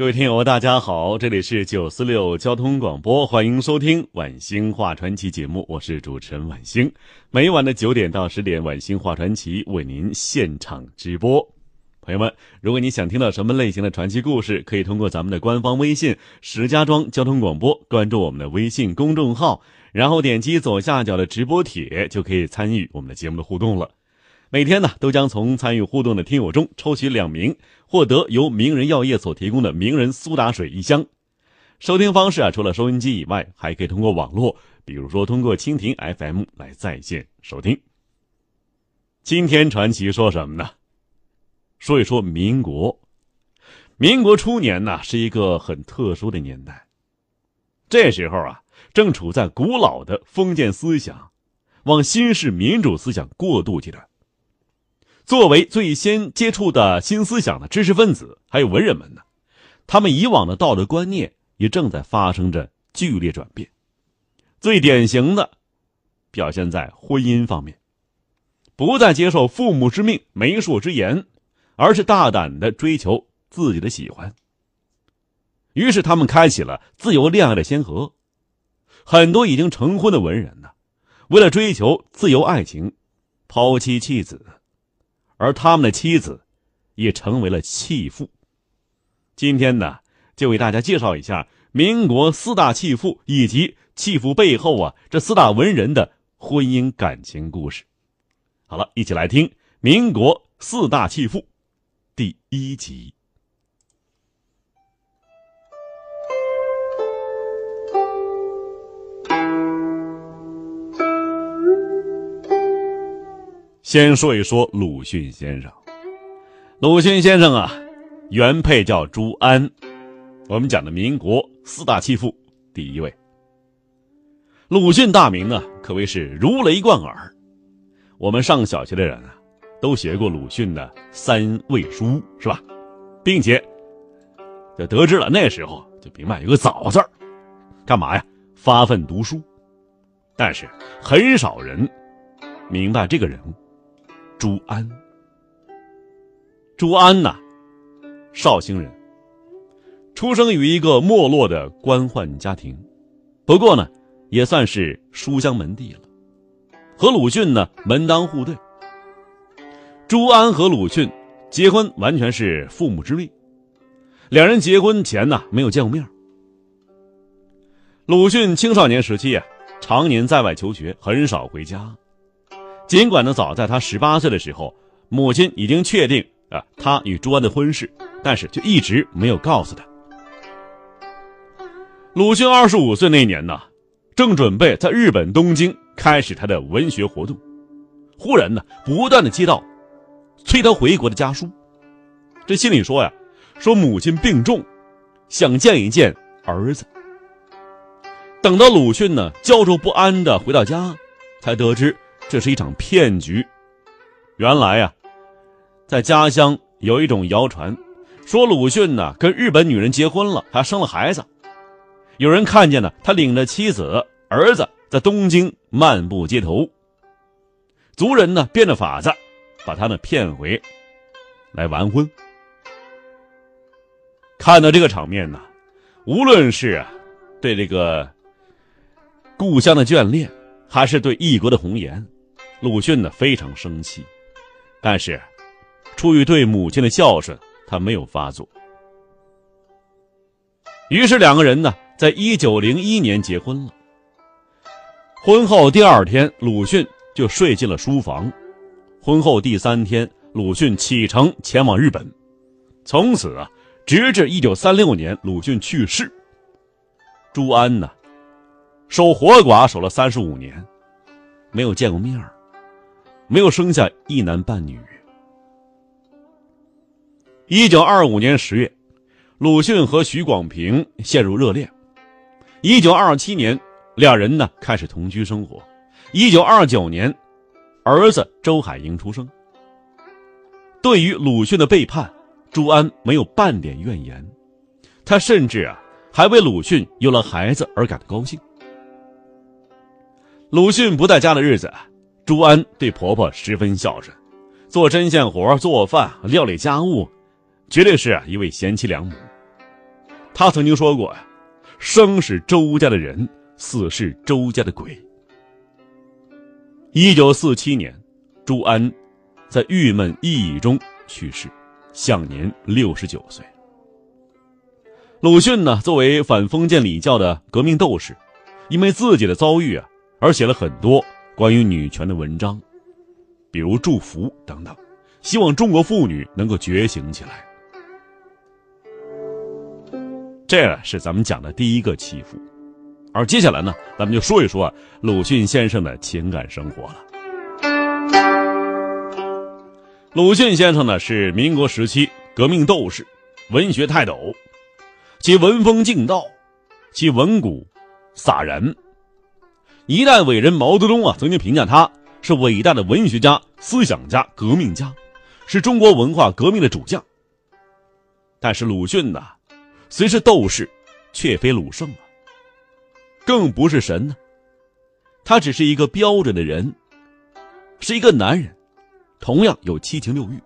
各位听友，大家好，这里是九四六交通广播，欢迎收听《晚星话传奇》节目，我是主持人晚星。每晚的九点到十点，《晚星话传奇》为您现场直播。朋友们，如果你想听到什么类型的传奇故事，可以通过咱们的官方微信“石家庄交通广播”关注我们的微信公众号，然后点击左下角的直播帖，就可以参与我们的节目的互动了。每天呢，都将从参与互动的听友中抽取两名，获得由名人药业所提供的名人苏打水一箱。收听方式啊，除了收音机以外，还可以通过网络，比如说通过蜻蜓 FM 来在线收听。今天传奇说什么呢？说一说民国。民国初年呢，是一个很特殊的年代。这时候啊，正处在古老的封建思想往新式民主思想过渡阶段。作为最先接触的新思想的知识分子，还有文人们呢，他们以往的道德观念也正在发生着剧烈转变。最典型的表现在婚姻方面，不再接受父母之命、媒妁之言，而是大胆的追求自己的喜欢。于是，他们开启了自由恋爱的先河。很多已经成婚的文人呢，为了追求自由爱情，抛妻弃子。而他们的妻子，也成为了弃妇。今天呢，就为大家介绍一下民国四大弃妇以及弃妇背后啊这四大文人的婚姻感情故事。好了，一起来听《民国四大弃妇》第一集。先说一说鲁迅先生。鲁迅先生啊，原配叫朱安。我们讲的民国四大弃妇第一位，鲁迅大名呢，可谓是如雷贯耳。我们上小学的人啊，都学过鲁迅的《三味书》，是吧？并且就得知了那时候就明白有个“早”字儿，干嘛呀？发奋读书。但是很少人明白这个人物。朱安，朱安呐，绍兴人，出生于一个没落的官宦家庭，不过呢，也算是书香门第了，和鲁迅呢门当户对。朱安和鲁迅结婚完全是父母之命，两人结婚前呢没有见过面。鲁迅青少年时期啊，常年在外求学，很少回家。尽管呢，早在他十八岁的时候，母亲已经确定啊他与朱安的婚事，但是就一直没有告诉他。鲁迅二十五岁那年呢，正准备在日本东京开始他的文学活动，忽然呢，不断的接到催他回国的家书，这信里说呀，说母亲病重，想见一见儿子。等到鲁迅呢焦灼不安的回到家，才得知。这是一场骗局。原来呀，在家乡有一种谣传，说鲁迅呢跟日本女人结婚了，还生了孩子。有人看见呢，他领着妻子、儿子在东京漫步街头。族人呢变着法子把他们骗回来完婚。看到这个场面呢，无论是对这个故乡的眷恋，还是对异国的红颜。鲁迅呢非常生气，但是出于对母亲的孝顺，他没有发作。于是两个人呢，在一九零一年结婚了。婚后第二天，鲁迅就睡进了书房。婚后第三天，鲁迅启程前往日本。从此啊，直至一九三六年鲁迅去世，朱安呢，守活寡守了三十五年，没有见过面儿。没有生下一男半女。一九二五年十月，鲁迅和许广平陷入热恋。一九二七年，两人呢开始同居生活。一九二九年，儿子周海婴出生。对于鲁迅的背叛，朱安没有半点怨言，他甚至啊还为鲁迅有了孩子而感到高兴。鲁迅不在家的日子，朱安对婆婆十分孝顺，做针线活、做饭、料理家务，绝对是一位贤妻良母。他曾经说过：“呀，生是周家的人，死是周家的鬼。”一九四七年，朱安在郁闷抑郁中去世，享年六十九岁。鲁迅呢，作为反封建礼教的革命斗士，因为自己的遭遇啊，而写了很多关于女权的文章，比如《祝福》等等，希望中国妇女能够觉醒起来。这是咱们讲的第一个祈福。而接下来呢，咱们就说一说，鲁迅先生的情感生活了。鲁迅先生呢是民国时期革命斗士、文学泰斗，其文风劲道，其文骨洒然。一代伟人毛泽东啊曾经评价他是伟大的文学家、思想家、革命家，是中国文化革命的主将。但是鲁迅呢，虽是斗士，却非鲁圣啊。更不是神呢，他只是一个标准的人，是一个男人，同样有七情六欲。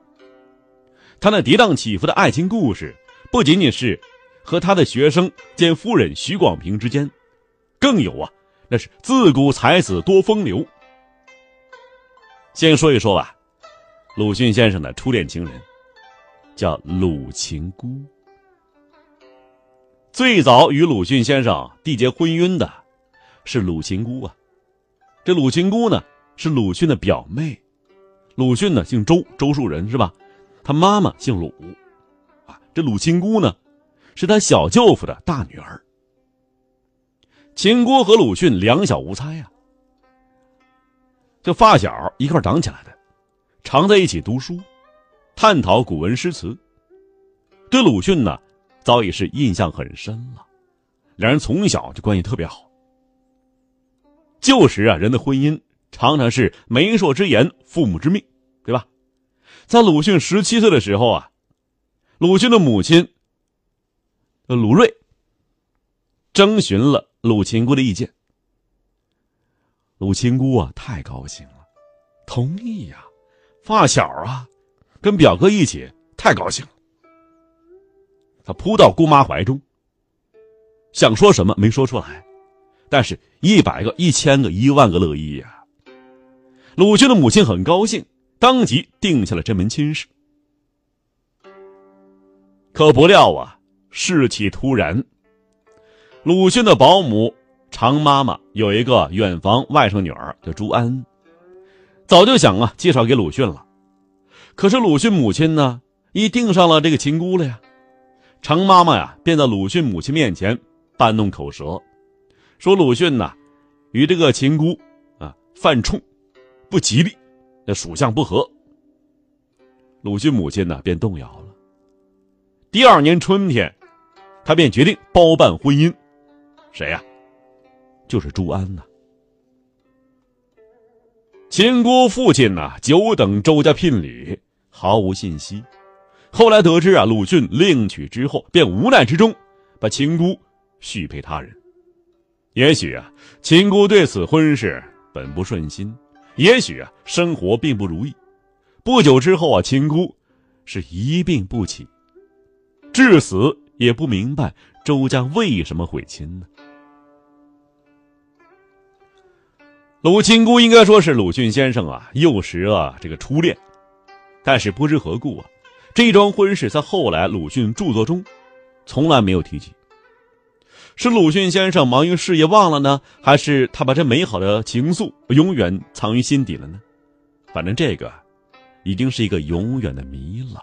他那跌宕起伏的爱情故事，不仅仅是和他的学生兼夫人许广平之间，更有啊，那是自古才子多风流。先说一说吧，鲁迅先生的初恋情人，叫鲁琴姑。最早与鲁迅先生缔结婚姻的，是鲁琴姑啊。这鲁琴姑呢，是鲁迅的表妹。鲁迅呢姓周，周树人是吧？他妈妈姓鲁，啊，这鲁琴姑呢，是他小舅父的大女儿。秦姑和鲁迅两小无猜呀，就发小一块长起来的，常在一起读书，探讨古文诗词。对鲁迅呢。早已是印象很深了，两人从小就关系特别好。旧时啊，人的婚姻常常是媒妁之言，父母之命，对吧？在鲁迅十七岁的时候啊，鲁迅的母亲鲁瑞征询了鲁秦姑的意见。鲁秦姑啊，太高兴了，同意呀，发小啊，跟表哥一起，太高兴了。他扑到姑妈怀中，想说什么没说出来，但是一百个、一千个、一万个乐意呀。鲁迅的母亲很高兴，当即定下了这门亲事。可不料啊，事起突然。鲁迅的保姆常妈妈有一个远房外甥女儿叫朱安，早就想啊介绍给鲁迅了，可是鲁迅母亲呢，一定上了这个情姑了呀。常妈妈呀，便在鲁迅母亲面前搬弄口舌，说鲁迅呐，与这个秦姑啊犯冲，不吉利，那属相不合。鲁迅母亲呢便动摇了。第二年春天，他便决定包办婚姻，谁呀？就是朱安呐。秦姑父亲呐，久等周家聘礼，毫无信息。后来得知啊，鲁迅另娶之后，便无奈之中把秦姑许配他人。也许啊，秦姑对此婚事本不顺心，也许啊，生活并不如意。不久之后啊，秦姑是一病不起，至死也不明白周家为什么悔亲呢？鲁清姑应该说是鲁迅先生啊幼时啊这个初恋，但是不知何故啊。这桩婚事在后来鲁迅著作中从来没有提及。是鲁迅先生忙于事业忘了呢，还是他把这美好的情愫永远藏于心底了呢？反正这个已经是一个永远的谜了。